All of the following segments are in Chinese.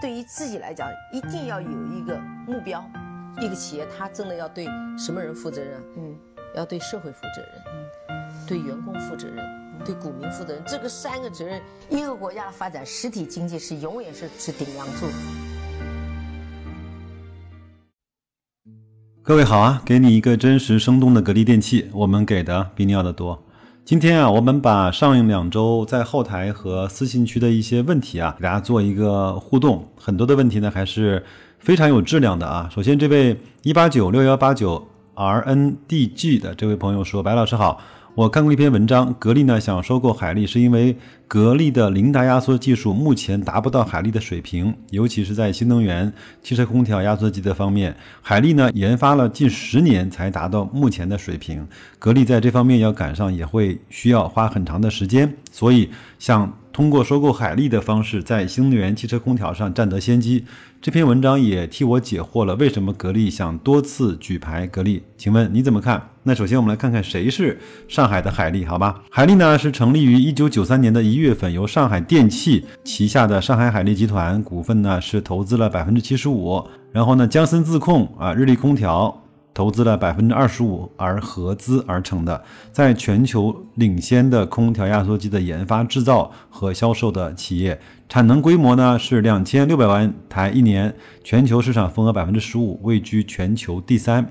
对于自己来讲，一定要有一个目标。一个企业，它真的要对什么人负责任？嗯，要对社会负责任，嗯，对员工负责任，对股民负责任。这个三个责任，一个国家的发展，实体经济是永远是是顶梁柱。各位好啊，给你一个真实生动的格力电器，我们给的比你要的多。今天啊，我们把上两周在后台和私信区的一些问题啊，给大家做一个互动。很多的问题呢，还是。非常有质量的啊！首先，这位一八九六幺八九 R N D G 的这位朋友说：“白老师好，我看过一篇文章，格力呢想收购海力，是因为格力的凌达压缩技术目前达不到海力的水平，尤其是在新能源汽车空调压缩机的方面，海力呢研发了近十年才达到目前的水平，格力在这方面要赶上也会需要花很长的时间，所以想通过收购海力的方式，在新能源汽车空调上占得先机。”这篇文章也替我解惑了，为什么格力想多次举牌格力？请问你怎么看？那首先我们来看看谁是上海的海力，好吧？海力呢是成立于一九九三年的一月份，由上海电气旗下的上海海力集团股份呢是投资了百分之七十五，然后呢江森自控啊日立空调。投资了百分之二十五而合资而成的，在全球领先的空调压缩机的研发、制造和销售的企业，产能规模呢是两千六百万台一年，全球市场份额百分之十五，位居全球第三。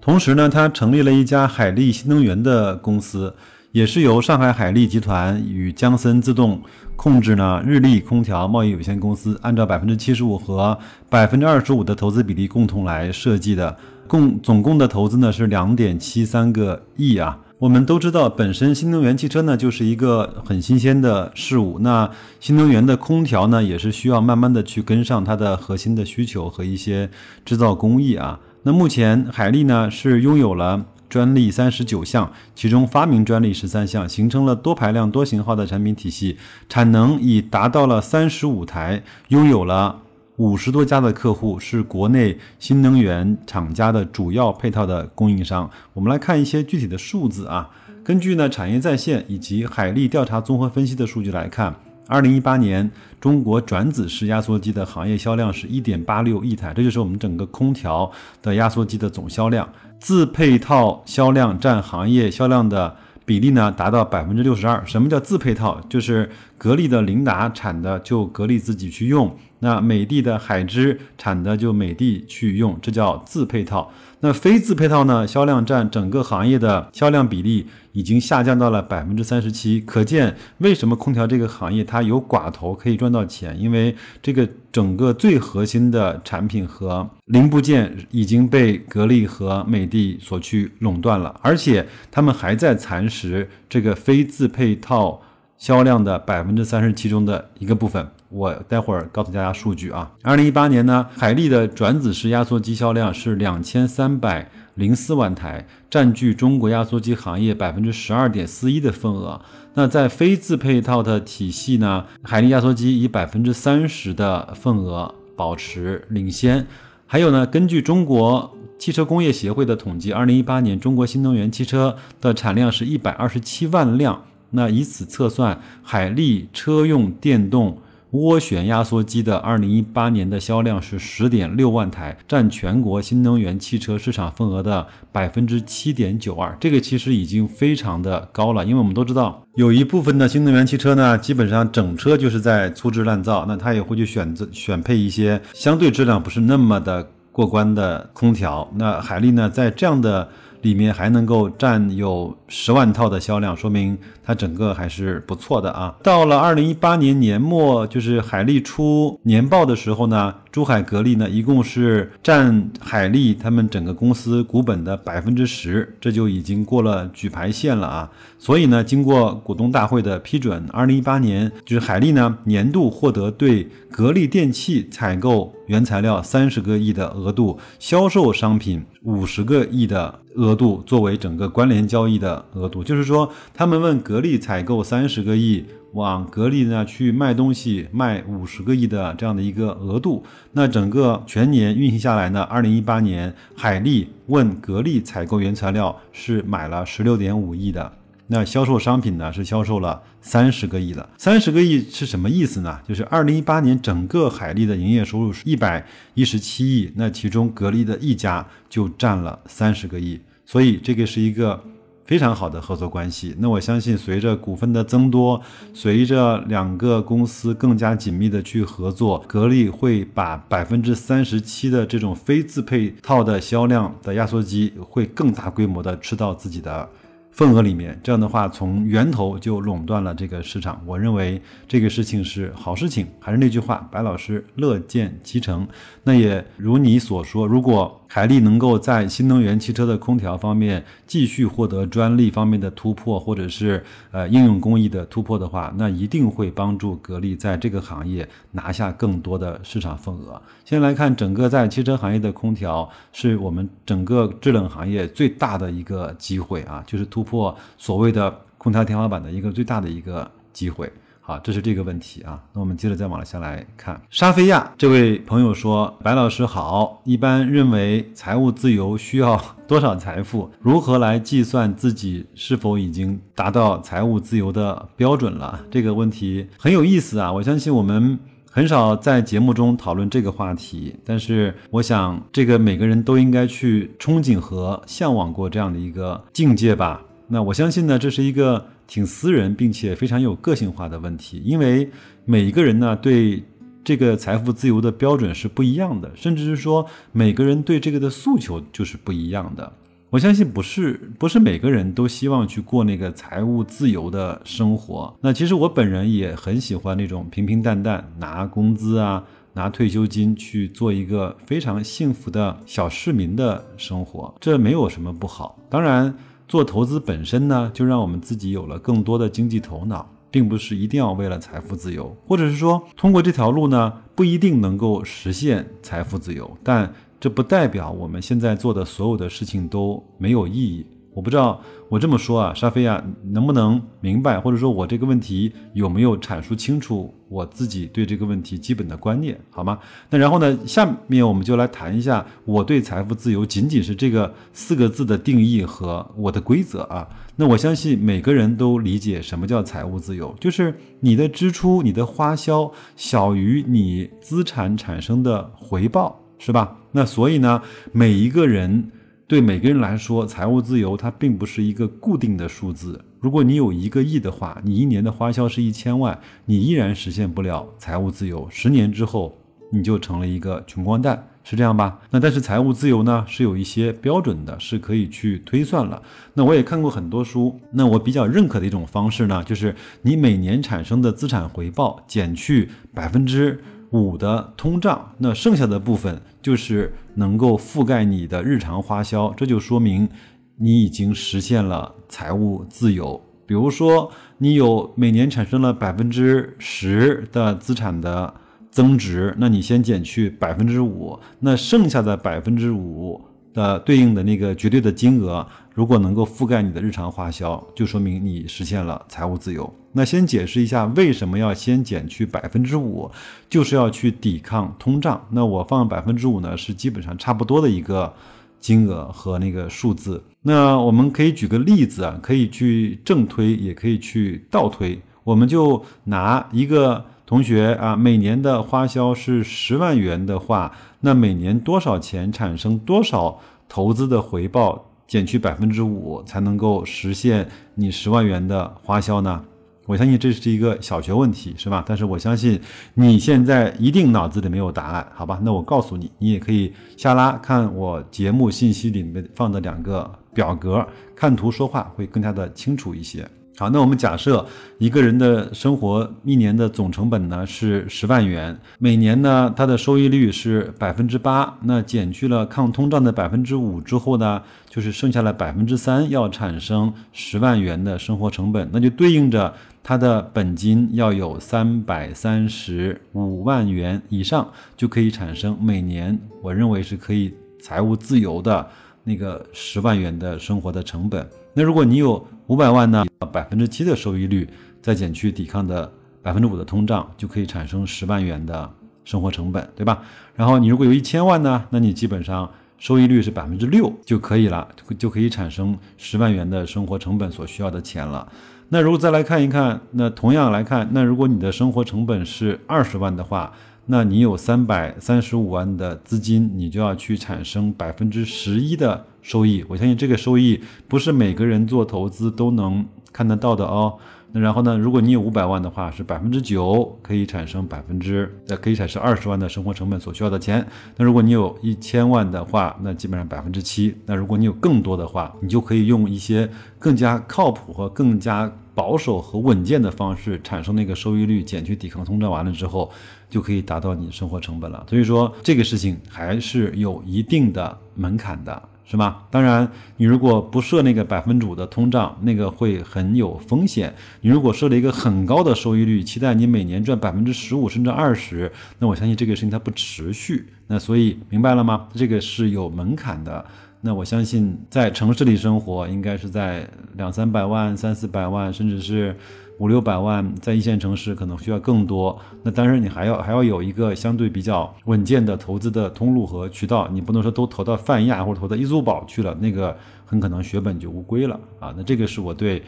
同时呢，它成立了一家海力新能源的公司，也是由上海海力集团与江森自动控制呢日立空调贸易有限公司，按照百分之七十五和百分之二十五的投资比例共同来设计的。共总共的投资呢是两点七三个亿啊。我们都知道，本身新能源汽车呢就是一个很新鲜的事物。那新能源的空调呢，也是需要慢慢的去跟上它的核心的需求和一些制造工艺啊。那目前海力呢是拥有了专利三十九项，其中发明专利十三项，形成了多排量多型号的产品体系，产能已达到了三十五台，拥有了。五十多家的客户是国内新能源厂家的主要配套的供应商。我们来看一些具体的数字啊。根据呢产业在线以及海力调查综合分析的数据来看，二零一八年中国转子式压缩机的行业销量是一点八六亿台，这就是我们整个空调的压缩机的总销量。自配套销量占行业销量的比例呢达到百分之六十二。什么叫自配套？就是格力的凌达产的就格力自己去用。那美的的海之产的就美的去用，这叫自配套。那非自配套呢？销量占整个行业的销量比例已经下降到了百分之三十七。可见为什么空调这个行业它有寡头可以赚到钱？因为这个整个最核心的产品和零部件已经被格力和美的所去垄断了，而且他们还在蚕食这个非自配套销量的百分之三十七中的一个部分。我待会儿告诉大家数据啊。二零一八年呢，海力的转子式压缩机销量是两千三百零四万台，占据中国压缩机行业百分之十二点四一的份额。那在非自配套的体系呢，海力压缩机以百分之三十的份额保持领先。还有呢，根据中国汽车工业协会的统计，二零一八年中国新能源汽车的产量是一百二十七万辆。那以此测算，海力车用电动。涡旋压缩机的二零一八年的销量是十点六万台，占全国新能源汽车市场份额的百分之七点九二。这个其实已经非常的高了，因为我们都知道，有一部分的新能源汽车呢，基本上整车就是在粗制滥造，那它也会去选择选配一些相对质量不是那么的过关的空调。那海力呢，在这样的。里面还能够占有十万套的销量，说明它整个还是不错的啊。到了二零一八年年末，就是海力出年报的时候呢，珠海格力呢一共是占海力他们整个公司股本的百分之十，这就已经过了举牌线了啊。所以呢，经过股东大会的批准，二零一八年就是海力呢年度获得对格力电器采购原材料三十个亿的额度，销售商品五十个亿的。额度作为整个关联交易的额度，就是说，他们问格力采购三十个亿，往格力呢去卖东西，卖五十个亿的这样的一个额度。那整个全年运行下来呢，二零一八年海力问格力采购原材料是买了十六点五亿的那销售商品呢是销售了三十个亿的。三十个亿是什么意思呢？就是二零一八年整个海力的营业收入是一百一十七亿，那其中格力的一家就占了三十个亿，所以这个是一个。非常好的合作关系。那我相信，随着股份的增多，随着两个公司更加紧密的去合作，格力会把百分之三十七的这种非自配套的销量的压缩机，会更大规模的吃到自己的。份额里面，这样的话从源头就垄断了这个市场。我认为这个事情是好事情。还是那句话，白老师乐见其成。那也如你所说，如果海力能够在新能源汽车的空调方面继续获得专利方面的突破，或者是呃应用工艺的突破的话，那一定会帮助格力在这个行业拿下更多的市场份额。先来看，整个在汽车行业的空调是我们整个制冷行业最大的一个机会啊，就是突破所谓的空调天花板的一个最大的一个机会。好，这是这个问题啊。那我们接着再往下来看，沙菲亚这位朋友说：“白老师好，一般认为财务自由需要 多少财富？如何来计算自己是否已经达到财务自由的标准了？”这个问题很有意思啊。我相信我们很少在节目中讨论这个话题，但是我想这个每个人都应该去憧憬和向往过这样的一个境界吧。那我相信呢，这是一个。挺私人，并且非常有个性化的问题，因为每一个人呢对这个财富自由的标准是不一样的，甚至是说每个人对这个的诉求就是不一样的。我相信不是不是每个人都希望去过那个财务自由的生活。那其实我本人也很喜欢那种平平淡淡拿工资啊，拿退休金去做一个非常幸福的小市民的生活，这没有什么不好。当然。做投资本身呢，就让我们自己有了更多的经济头脑，并不是一定要为了财富自由，或者是说通过这条路呢，不一定能够实现财富自由，但这不代表我们现在做的所有的事情都没有意义。我不知道我这么说啊，沙菲亚能不能明白，或者说我这个问题有没有阐述清楚我自己对这个问题基本的观念，好吗？那然后呢，下面我们就来谈一下我对财富自由仅仅是这个四个字的定义和我的规则啊。那我相信每个人都理解什么叫财务自由，就是你的支出、你的花销小于你资产产生的回报，是吧？那所以呢，每一个人。对每个人来说，财务自由它并不是一个固定的数字。如果你有一个亿的话，你一年的花销是一千万，你依然实现不了财务自由。十年之后，你就成了一个穷光蛋，是这样吧？那但是财务自由呢，是有一些标准的，是可以去推算了。那我也看过很多书，那我比较认可的一种方式呢，就是你每年产生的资产回报减去百分之。五的通胀，那剩下的部分就是能够覆盖你的日常花销，这就说明你已经实现了财务自由。比如说，你有每年产生了百分之十的资产的增值，那你先减去百分之五，那剩下的百分之五的对应的那个绝对的金额，如果能够覆盖你的日常花销，就说明你实现了财务自由。那先解释一下为什么要先减去百分之五，就是要去抵抗通胀。那我放百分之五呢，是基本上差不多的一个金额和那个数字。那我们可以举个例子啊，可以去正推，也可以去倒推。我们就拿一个同学啊，每年的花销是十万元的话，那每年多少钱产生多少投资的回报，减去百分之五，才能够实现你十万元的花销呢？我相信这是一个小学问题，是吧？但是我相信你现在一定脑子里没有答案，好吧？那我告诉你，你也可以下拉看我节目信息里面放的两个表格，看图说话会更加的清楚一些。好，那我们假设一个人的生活一年的总成本呢是十万元，每年呢它的收益率是百分之八，那减去了抗通胀的百分之五之后呢，就是剩下了百分之三要产生十万元的生活成本，那就对应着它的本金要有三百三十五万元以上，就可以产生每年我认为是可以财务自由的那个十万元的生活的成本。那如果你有五百万呢？百分之七的收益率，再减去抵抗的百分之五的通胀，就可以产生十万元的生活成本，对吧？然后你如果有一千万呢，那你基本上收益率是百分之六就可以了，就就可以产生十万元的生活成本所需要的钱了。那如果再来看一看，那同样来看，那如果你的生活成本是二十万的话，那你有三百三十五万的资金，你就要去产生百分之十一的收益。我相信这个收益不是每个人做投资都能看得到的哦。那然后呢？如果你有五百万的话，是百分之九可以产生百分之呃可以产生二十万的生活成本所需要的钱。那如果你有一千万的话，那基本上百分之七。那如果你有更多的话，你就可以用一些更加靠谱和更加保守和稳健的方式产生那个收益率，减去抵抗通胀完了之后，就可以达到你生活成本了。所以说这个事情还是有一定的门槛的。是吗？当然，你如果不设那个百分之五的通胀，那个会很有风险。你如果设了一个很高的收益率，期待你每年赚百分之十五甚至二十，那我相信这个事情它不持续。那所以明白了吗？这个是有门槛的。那我相信在城市里生活，应该是在两三百万、三四百万，甚至是。五六百万在一线城市可能需要更多，那当然你还要还要有一个相对比较稳健的投资的通路和渠道，你不能说都投到泛亚或者投到易租宝去了，那个很可能血本就无归了啊。那这个是我对。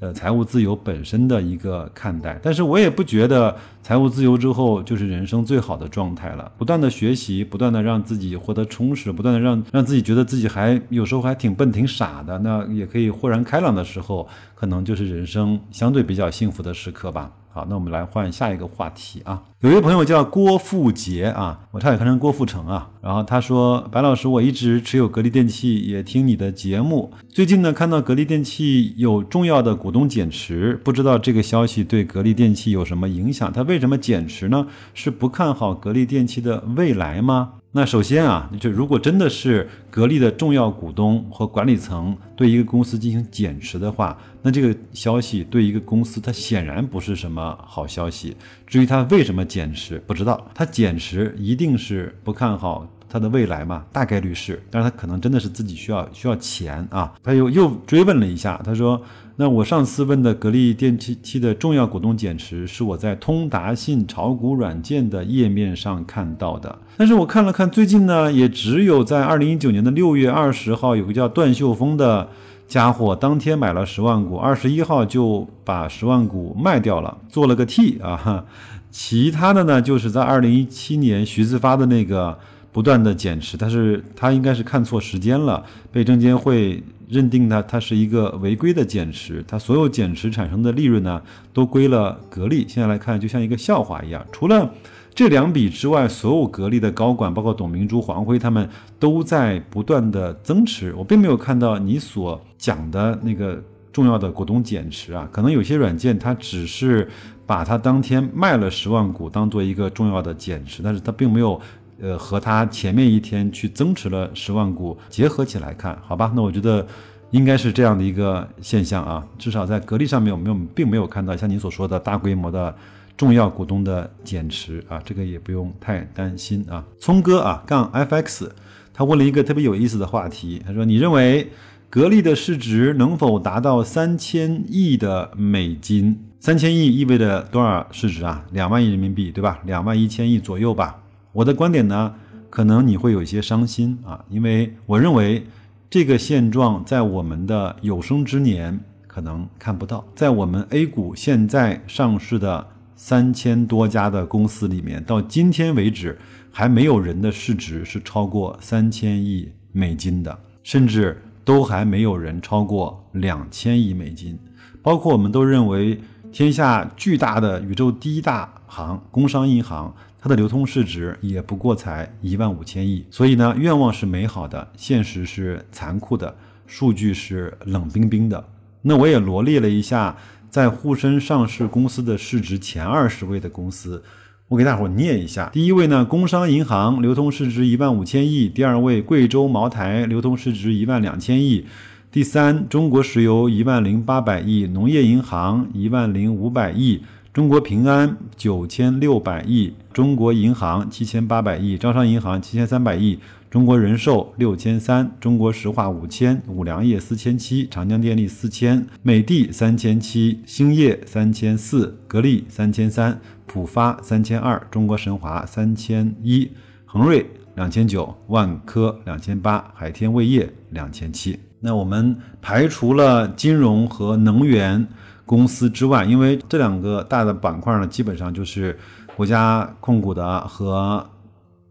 呃，财务自由本身的一个看待，但是我也不觉得财务自由之后就是人生最好的状态了。不断的学习，不断的让自己获得充实，不断的让让自己觉得自己还有时候还挺笨、挺傻的，那也可以豁然开朗的时候，可能就是人生相对比较幸福的时刻吧。好，那我们来换下一个话题啊。有一位朋友叫郭富杰啊，我差点看成郭富城啊。然后他说：“白老师，我一直持有格力电器，也听你的节目。最近呢，看到格力电器有重要的股东减持，不知道这个消息对格力电器有什么影响？他为什么减持呢？是不看好格力电器的未来吗？”那首先啊，就如果真的是格力的重要股东和管理层对一个公司进行减持的话，那这个消息对一个公司它显然不是什么好消息。至于它为什么减持，不知道。它减持一定是不看好它的未来嘛？大概率是，但是它可能真的是自己需要需要钱啊。他又又追问了一下，他说。那我上次问的格力电器的重要股东减持，是我在通达信炒股软件的页面上看到的。但是我看了看，最近呢，也只有在二零一九年的六月二十号，有个叫段秀峰的家伙，当天买了十万股，二十一号就把十万股卖掉了，做了个 T 啊。其他的呢，就是在二零一七年徐自发的那个不断的减持，但是他应该是看错时间了，被证监会。认定呢它是一个违规的减持，它所有减持产生的利润呢，都归了格力。现在来看，就像一个笑话一样。除了这两笔之外，所有格力的高管，包括董明珠、黄辉他们，都在不断的增持。我并没有看到你所讲的那个重要的股东减持啊。可能有些软件它只是把它当天卖了十万股当做一个重要的减持，但是它并没有。呃，和他前面一天去增持了十万股结合起来看，好吧，那我觉得应该是这样的一个现象啊。至少在格力上面，我们并没有看到像您所说的大规模的重要股东的减持啊，这个也不用太担心啊。聪哥啊，杠 FX，他问了一个特别有意思的话题，他说：“你认为格力的市值能否达到三千亿的美金？三千亿意味着多少市值啊？两万亿人民币，对吧？两万一千亿左右吧。”我的观点呢，可能你会有一些伤心啊，因为我认为这个现状在我们的有生之年可能看不到。在我们 A 股现在上市的三千多家的公司里面，到今天为止还没有人的市值是超过三千亿美金的，甚至都还没有人超过两千亿美金。包括我们都认为天下巨大的宇宙第一大行工商银行。它的流通市值也不过才一万五千亿，所以呢，愿望是美好的，现实是残酷的，数据是冷冰冰的。那我也罗列了一下在沪深上市公司的市值前二十位的公司，我给大伙念一下。第一位呢，工商银行流通市值一万五千亿；第二位，贵州茅台流通市值一万两千亿；第三，中国石油一万零八百亿；农业银行一万零五百亿。中国平安九千六百亿，中国银行七千八百亿，招商银行七千三百亿，中国人寿六千三，中国石化五千，五粮液四千七，长江电力四千，美的三千七，兴业三千四，格力三千三，浦发三千二，中国神华三千一，恒瑞。两千九，万科两千八，海天味业两千七。那我们排除了金融和能源公司之外，因为这两个大的板块呢，基本上就是国家控股的和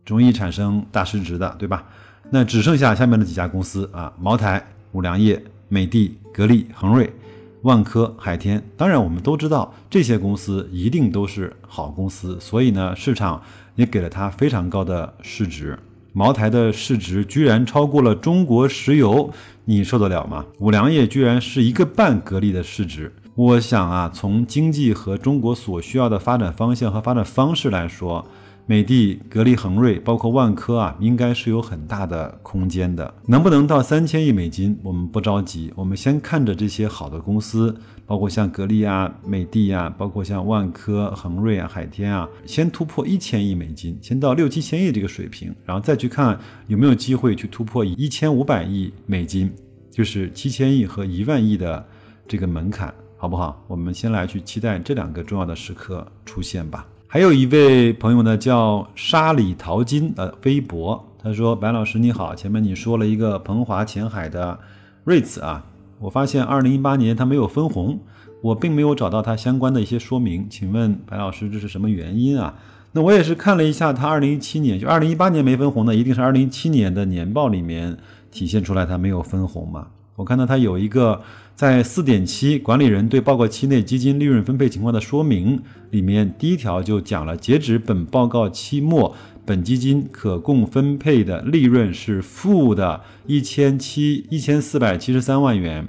容易产生大市值的，对吧？那只剩下下面的几家公司啊，茅台、五粮液、美的、格力、恒瑞、万科、海天。当然，我们都知道这些公司一定都是好公司，所以呢，市场也给了它非常高的市值。茅台的市值居然超过了中国石油，你受得了吗？五粮液居然是一个半格力的市值。我想啊，从经济和中国所需要的发展方向和发展方式来说，美的、格力、恒瑞，包括万科啊，应该是有很大的空间的。能不能到三千亿美金，我们不着急，我们先看着这些好的公司，包括像格力啊、美的啊，包括像万科、恒瑞啊、海天啊，先突破一千亿美金，先到六七千亿这个水平，然后再去看有没有机会去突破一千五百亿美金，就是七千亿和一万亿的这个门槛，好不好？我们先来去期待这两个重要的时刻出现吧。还有一位朋友呢，叫沙里淘金的微博，他说：“白老师你好，前面你说了一个鹏华前海的 REITs 啊，我发现二零一八年它没有分红，我并没有找到它相关的一些说明，请问白老师这是什么原因啊？那我也是看了一下，它二零一七年就二零一八年没分红呢，一定是二零一七年的年报里面体现出来它没有分红嘛？我看到它有一个。”在四点七，管理人对报告期内基金利润分配情况的说明里面，第一条就讲了，截止本报告期末，本基金可供分配的利润是负的一千七一千四百七十三万元，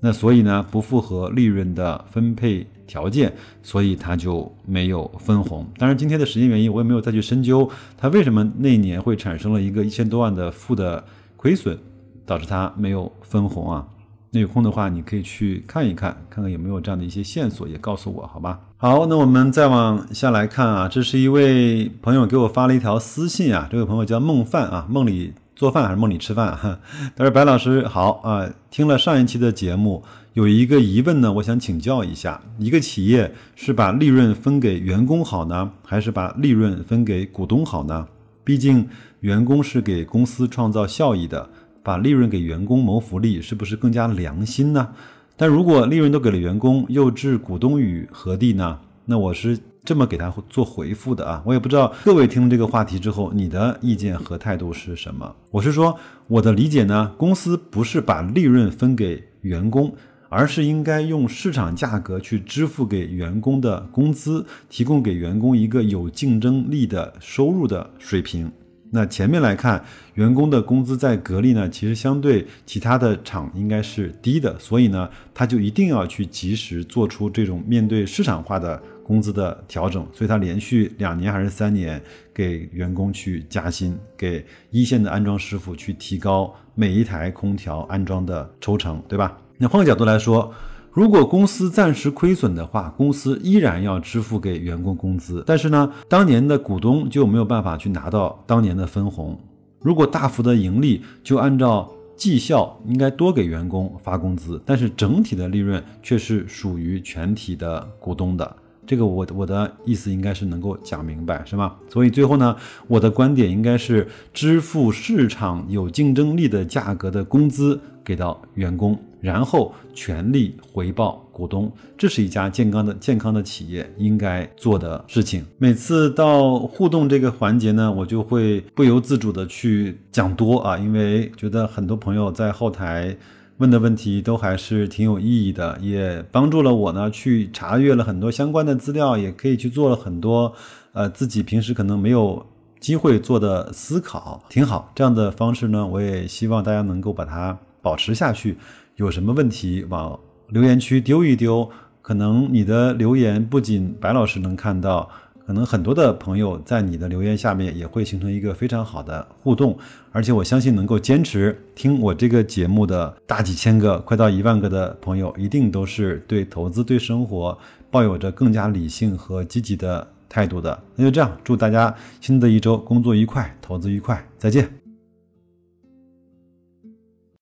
那所以呢，不符合利润的分配条件，所以它就没有分红。当然，今天的时间原因，我也没有再去深究它为什么那年会产生了一个一千多万的负的亏损，导致它没有分红啊。那有空的话，你可以去看一看，看看有没有这样的一些线索，也告诉我，好吧？好，那我们再往下来看啊，这是一位朋友给我发了一条私信啊，这位朋友叫梦饭啊，梦里做饭还是梦里吃饭？哈，他说：“白老师好啊，听了上一期的节目，有一个疑问呢，我想请教一下，一个企业是把利润分给员工好呢，还是把利润分给股东好呢？毕竟员工是给公司创造效益的。”把利润给员工谋福利，是不是更加良心呢？但如果利润都给了员工，又置股东于何地呢？那我是这么给他做回复的啊，我也不知道各位听了这个话题之后，你的意见和态度是什么？我是说，我的理解呢，公司不是把利润分给员工，而是应该用市场价格去支付给员工的工资，提供给员工一个有竞争力的收入的水平。那前面来看，员工的工资在格力呢，其实相对其他的厂应该是低的，所以呢，他就一定要去及时做出这种面对市场化的工资的调整，所以他连续两年还是三年给员工去加薪，给一线的安装师傅去提高每一台空调安装的抽成，对吧？那换个角度来说。如果公司暂时亏损的话，公司依然要支付给员工工资，但是呢，当年的股东就没有办法去拿到当年的分红。如果大幅的盈利，就按照绩效应该多给员工发工资，但是整体的利润却是属于全体的股东的。这个我我的意思应该是能够讲明白，是吗？所以最后呢，我的观点应该是支付市场有竞争力的价格的工资给到员工。然后全力回报股东，这是一家健康的健康的企业应该做的事情。每次到互动这个环节呢，我就会不由自主的去讲多啊，因为觉得很多朋友在后台问的问题都还是挺有意义的，也帮助了我呢去查阅了很多相关的资料，也可以去做了很多呃自己平时可能没有机会做的思考，挺好。这样的方式呢，我也希望大家能够把它保持下去。有什么问题往留言区丢一丢，可能你的留言不仅白老师能看到，可能很多的朋友在你的留言下面也会形成一个非常好的互动，而且我相信能够坚持听我这个节目的大几千个、快到一万个的朋友，一定都是对投资、对生活抱有着更加理性和积极的态度的。那就这样，祝大家新的一周工作愉快，投资愉快，再见。